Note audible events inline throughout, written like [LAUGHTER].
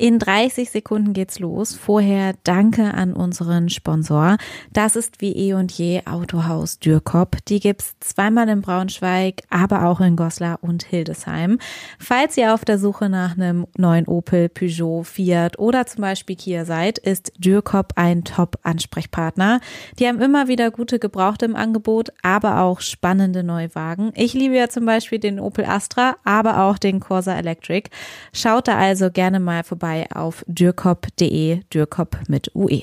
In 30 Sekunden geht's los. Vorher danke an unseren Sponsor. Das ist wie eh und je Autohaus Dürkop. Die gibt's zweimal in Braunschweig, aber auch in Goslar und Hildesheim. Falls ihr auf der Suche nach einem neuen Opel, Peugeot, Fiat oder zum Beispiel Kia seid, ist Dürkop ein Top-Ansprechpartner. Die haben immer wieder gute Gebrauchte im Angebot, aber auch spannende Neuwagen. Ich liebe ja zum Beispiel den Opel Astra, aber auch den Corsa Electric. Schaut da also gerne mal vorbei vorbei auf dürkop.de, Dürkop mit UE.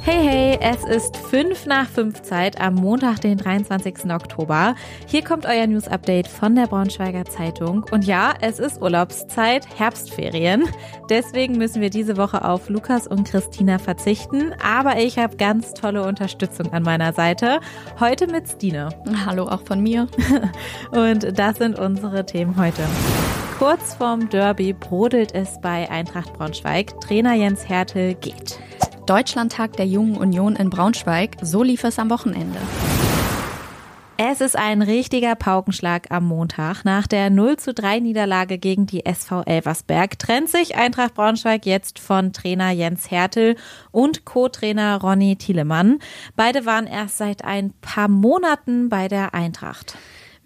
Hey, hey, es ist 5 nach 5 Zeit am Montag, den 23. Oktober. Hier kommt euer News-Update von der Braunschweiger Zeitung. Und ja, es ist Urlaubszeit, Herbstferien. Deswegen müssen wir diese Woche auf Lukas und Christina verzichten. Aber ich habe ganz tolle Unterstützung an meiner Seite. Heute mit Stine. Hallo auch von mir. [LAUGHS] und das sind unsere Themen heute. Kurz vorm Derby brodelt es bei Eintracht Braunschweig. Trainer Jens Hertel geht. Deutschlandtag der Jungen Union in Braunschweig, so lief es am Wochenende. Es ist ein richtiger Paukenschlag am Montag. Nach der 0 zu 3 Niederlage gegen die SV Elversberg trennt sich Eintracht Braunschweig jetzt von Trainer Jens Hertel und Co-Trainer Ronny Thielemann. Beide waren erst seit ein paar Monaten bei der Eintracht.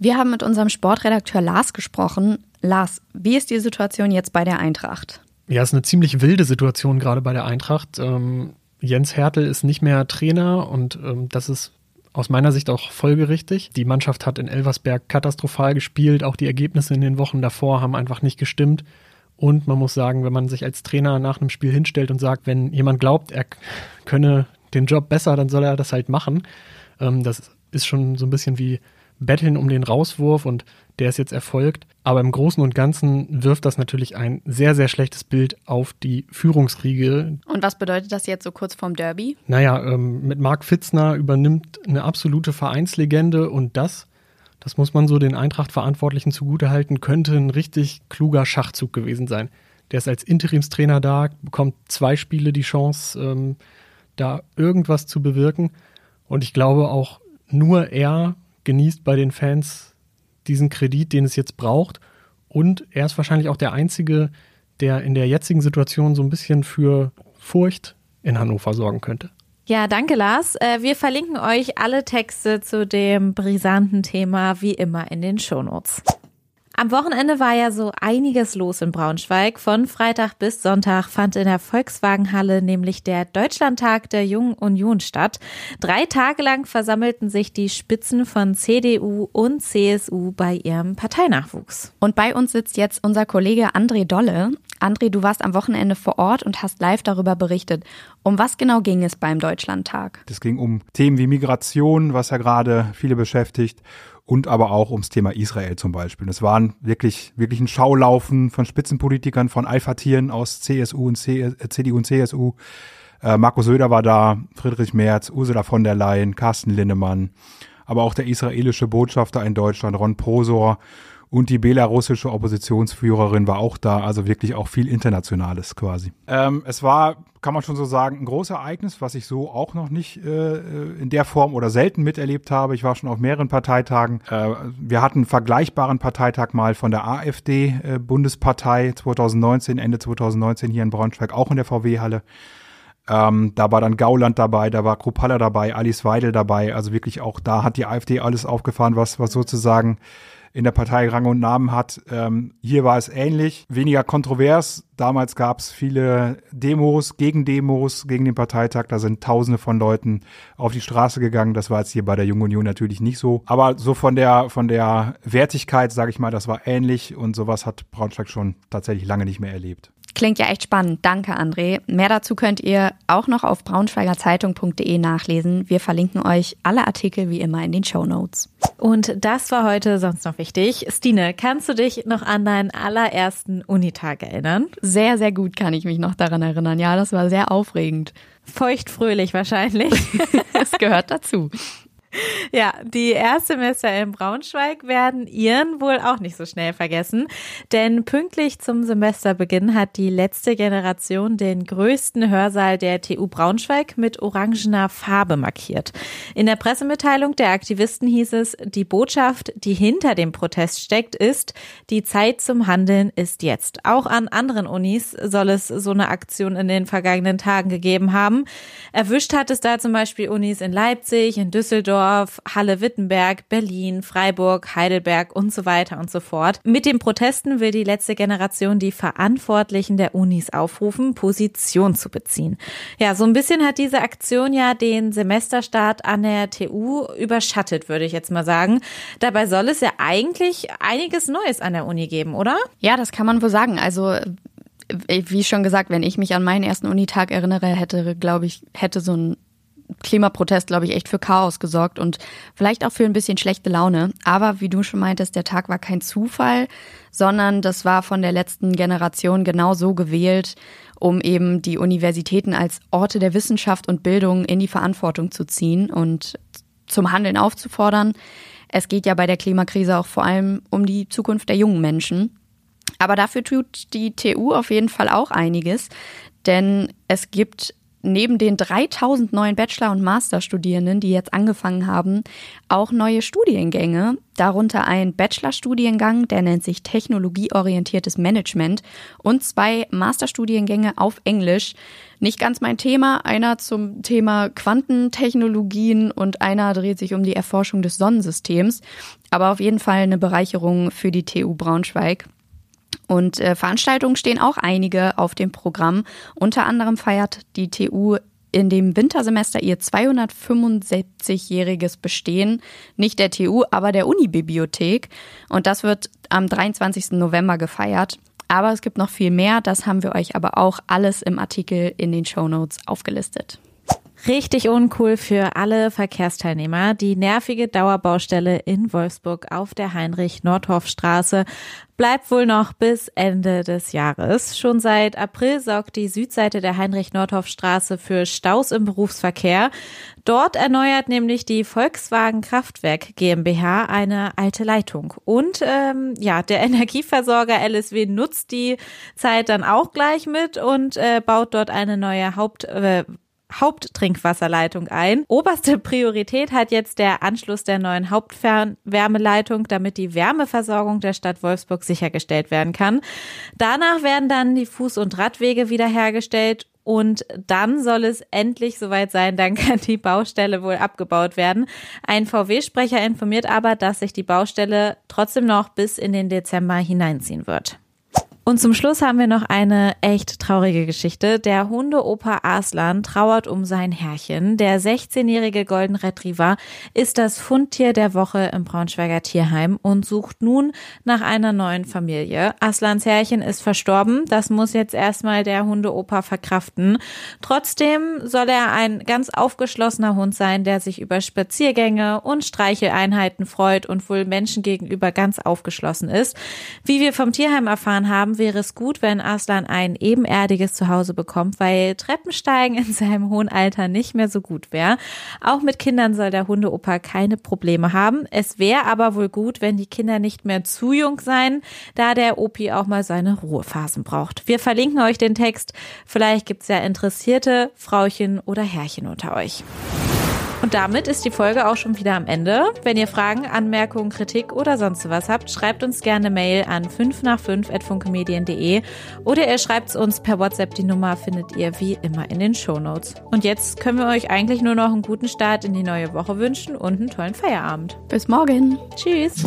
Wir haben mit unserem Sportredakteur Lars gesprochen. Lars, wie ist die Situation jetzt bei der Eintracht? Ja, es ist eine ziemlich wilde Situation gerade bei der Eintracht. Ähm, Jens Hertel ist nicht mehr Trainer und ähm, das ist aus meiner Sicht auch folgerichtig. Die Mannschaft hat in Elversberg katastrophal gespielt. Auch die Ergebnisse in den Wochen davor haben einfach nicht gestimmt. Und man muss sagen, wenn man sich als Trainer nach einem Spiel hinstellt und sagt, wenn jemand glaubt, er könne den Job besser, dann soll er das halt machen. Ähm, das ist schon so ein bisschen wie Betteln um den Rauswurf und der ist jetzt erfolgt. Aber im Großen und Ganzen wirft das natürlich ein sehr, sehr schlechtes Bild auf die Führungsriege. Und was bedeutet das jetzt so kurz vorm Derby? Naja, ähm, mit Marc Fitzner übernimmt eine absolute Vereinslegende und das, das muss man so den Eintracht-Verantwortlichen zugutehalten, könnte ein richtig kluger Schachzug gewesen sein. Der ist als Interimstrainer da, bekommt zwei Spiele die Chance, ähm, da irgendwas zu bewirken. Und ich glaube auch nur er genießt bei den Fans diesen Kredit, den es jetzt braucht. Und er ist wahrscheinlich auch der Einzige, der in der jetzigen Situation so ein bisschen für Furcht in Hannover sorgen könnte. Ja, danke Lars. Äh, wir verlinken euch alle Texte zu dem brisanten Thema wie immer in den Shownotes. Am Wochenende war ja so einiges los in Braunschweig. Von Freitag bis Sonntag fand in der Volkswagenhalle nämlich der Deutschlandtag der Jungen Union statt. Drei Tage lang versammelten sich die Spitzen von CDU und CSU bei ihrem Parteinachwuchs. Und bei uns sitzt jetzt unser Kollege André Dolle. André, du warst am Wochenende vor Ort und hast live darüber berichtet. Um was genau ging es beim Deutschlandtag? Es ging um Themen wie Migration, was ja gerade viele beschäftigt und aber auch ums Thema Israel zum Beispiel. Es waren wirklich, wirklich ein Schaulaufen von Spitzenpolitikern, von Alpha-Tieren aus CSU und C, äh, CDU und CSU. Äh, Markus Söder war da, Friedrich Merz, Ursula von der Leyen, Carsten Linnemann, aber auch der israelische Botschafter in Deutschland, Ron Prosor und die belarussische Oppositionsführerin war auch da, also wirklich auch viel Internationales quasi. Ähm, es war, kann man schon so sagen, ein großes Ereignis, was ich so auch noch nicht äh, in der Form oder selten miterlebt habe. Ich war schon auf mehreren Parteitagen. Äh, wir hatten einen vergleichbaren Parteitag mal von der AfD-Bundespartei äh, 2019, Ende 2019 hier in Braunschweig, auch in der VW-Halle. Ähm, da war dann Gauland dabei, da war Kruppalla dabei, Alice Weidel dabei. Also wirklich auch da hat die AfD alles aufgefahren, was, was sozusagen in der Partei Rang und Namen hat. Ähm, hier war es ähnlich, weniger kontrovers. Damals gab es viele Demos, Gegendemos gegen den Parteitag. Da sind Tausende von Leuten auf die Straße gegangen. Das war jetzt hier bei der Jungen Union natürlich nicht so. Aber so von der von der Wertigkeit, sage ich mal, das war ähnlich und sowas hat Braunschweig schon tatsächlich lange nicht mehr erlebt. Klingt ja echt spannend. Danke, André. Mehr dazu könnt ihr auch noch auf braunschweigerzeitung.de nachlesen. Wir verlinken euch alle Artikel wie immer in den Show Notes. Und das war heute sonst noch wichtig. Stine, kannst du dich noch an deinen allerersten Unitag erinnern? Sehr, sehr gut kann ich mich noch daran erinnern. Ja, das war sehr aufregend. Feuchtfröhlich wahrscheinlich. [LAUGHS] Es gehört dazu. [LAUGHS] Ja, die Erstsemester in Braunschweig werden ihren wohl auch nicht so schnell vergessen, denn pünktlich zum Semesterbeginn hat die letzte Generation den größten Hörsaal der TU Braunschweig mit orangener Farbe markiert. In der Pressemitteilung der Aktivisten hieß es, die Botschaft, die hinter dem Protest steckt, ist, die Zeit zum Handeln ist jetzt. Auch an anderen Unis soll es so eine Aktion in den vergangenen Tagen gegeben haben. Erwischt hat es da zum Beispiel Unis in Leipzig, in Düsseldorf, Halle-Wittenberg, Berlin, Freiburg, Heidelberg und so weiter und so fort. Mit den Protesten will die letzte Generation die Verantwortlichen der Unis aufrufen, Position zu beziehen. Ja, so ein bisschen hat diese Aktion ja den Semesterstart an der TU überschattet, würde ich jetzt mal sagen. Dabei soll es ja eigentlich einiges Neues an der Uni geben, oder? Ja, das kann man wohl sagen. Also wie schon gesagt, wenn ich mich an meinen ersten Unitag erinnere, hätte, glaube ich, hätte so ein Klimaprotest, glaube ich, echt für Chaos gesorgt und vielleicht auch für ein bisschen schlechte Laune. Aber wie du schon meintest, der Tag war kein Zufall, sondern das war von der letzten Generation genau so gewählt, um eben die Universitäten als Orte der Wissenschaft und Bildung in die Verantwortung zu ziehen und zum Handeln aufzufordern. Es geht ja bei der Klimakrise auch vor allem um die Zukunft der jungen Menschen. Aber dafür tut die TU auf jeden Fall auch einiges, denn es gibt neben den 3000 neuen Bachelor- und Masterstudierenden, die jetzt angefangen haben, auch neue Studiengänge, darunter ein Bachelorstudiengang, der nennt sich Technologieorientiertes Management und zwei Masterstudiengänge auf Englisch. Nicht ganz mein Thema, einer zum Thema Quantentechnologien und einer dreht sich um die Erforschung des Sonnensystems, aber auf jeden Fall eine Bereicherung für die TU Braunschweig. Und äh, Veranstaltungen stehen auch einige auf dem Programm. Unter anderem feiert die TU in dem Wintersemester ihr 275-jähriges Bestehen, nicht der TU, aber der Unibibliothek. Und das wird am 23. November gefeiert. Aber es gibt noch viel mehr, das haben wir euch aber auch alles im Artikel in den Show Notes aufgelistet. Richtig uncool für alle Verkehrsteilnehmer. Die nervige Dauerbaustelle in Wolfsburg auf der Heinrich-Nordhoff-Straße bleibt wohl noch bis Ende des Jahres. Schon seit April sorgt die Südseite der Heinrich-Nordhoff-Straße für Staus im Berufsverkehr. Dort erneuert nämlich die Volkswagen Kraftwerk GmbH eine alte Leitung. Und ähm, ja, der [LAUGHS] Energieversorger LSW nutzt die Zeit dann auch gleich mit und äh, baut dort eine neue Haupt äh, Haupttrinkwasserleitung ein. Oberste Priorität hat jetzt der Anschluss der neuen Hauptfernwärmeleitung, damit die Wärmeversorgung der Stadt Wolfsburg sichergestellt werden kann. Danach werden dann die Fuß- und Radwege wiederhergestellt und dann soll es endlich soweit sein, dann kann die Baustelle wohl abgebaut werden. Ein VW-Sprecher informiert aber, dass sich die Baustelle trotzdem noch bis in den Dezember hineinziehen wird. Und zum Schluss haben wir noch eine echt traurige Geschichte. Der Hundeoper Aslan trauert um sein Herrchen. Der 16-jährige Golden Retriever ist das Fundtier der Woche im Braunschweiger Tierheim und sucht nun nach einer neuen Familie. Aslans Herrchen ist verstorben. Das muss jetzt erstmal der Hundeoper verkraften. Trotzdem soll er ein ganz aufgeschlossener Hund sein, der sich über Spaziergänge und Streicheleinheiten freut und wohl Menschen gegenüber ganz aufgeschlossen ist. Wie wir vom Tierheim erfahren haben, haben, wäre es gut, wenn Aslan ein ebenerdiges Zuhause bekommt, weil Treppensteigen in seinem hohen Alter nicht mehr so gut wäre. Auch mit Kindern soll der Hundeopa keine Probleme haben. Es wäre aber wohl gut, wenn die Kinder nicht mehr zu jung seien, da der Opi auch mal seine Ruhephasen braucht. Wir verlinken euch den Text. Vielleicht gibt es ja interessierte Frauchen oder Herrchen unter euch. Und damit ist die Folge auch schon wieder am Ende. Wenn ihr Fragen, Anmerkungen, Kritik oder sonst was habt, schreibt uns gerne Mail an 5 nach 5 funkemedien.de oder ihr schreibt uns per WhatsApp. Die Nummer findet ihr wie immer in den Show Notes. Und jetzt können wir euch eigentlich nur noch einen guten Start in die neue Woche wünschen und einen tollen Feierabend. Bis morgen. Tschüss.